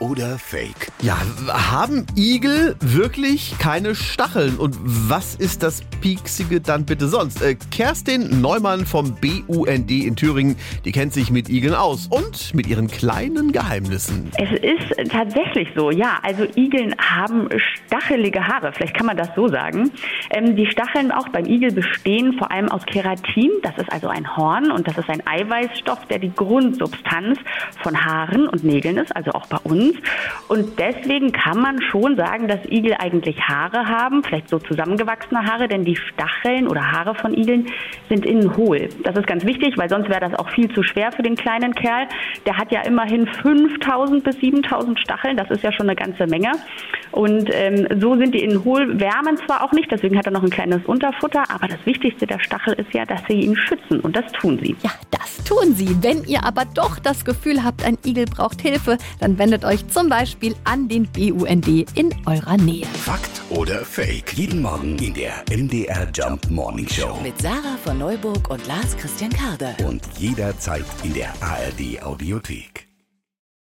oder Fake? Ja, haben Igel wirklich keine Stacheln? Und was ist das Pieksige dann bitte sonst? Äh, Kerstin Neumann vom BUND in Thüringen, die kennt sich mit Igeln aus und mit ihren kleinen Geheimnissen. Es ist tatsächlich so, ja. Also Igeln haben stachelige Haare, vielleicht kann man das so sagen. Ähm, die Stacheln auch beim Igel bestehen vor allem aus Keratin, das ist also ein Horn und das ist ein Eiweißstoff, der die Grundsubstanz von Haaren und Nägeln ist, also auch bei uns sind. Und deswegen kann man schon sagen, dass Igel eigentlich Haare haben, vielleicht so zusammengewachsene Haare, denn die Stacheln oder Haare von Igeln sind innen hohl. Das ist ganz wichtig, weil sonst wäre das auch viel zu schwer für den kleinen Kerl. Der hat ja immerhin 5000 bis 7000 Stacheln, das ist ja schon eine ganze Menge. Und ähm, so sind die innen hohl, wärmen zwar auch nicht, deswegen hat er noch ein kleines Unterfutter, aber das Wichtigste der Stachel ist ja, dass sie ihn schützen und das tun sie. Ja, das tun sie. Wenn ihr aber doch das Gefühl habt, ein Igel braucht Hilfe, dann wendet euch zum Beispiel an den BUND in eurer Nähe. Fakt oder Fake? Jeden Morgen in der MDR Jump Morning Show. Mit Sarah von Neuburg und Lars Christian Karde. Und jederzeit in der ARD Audiothek.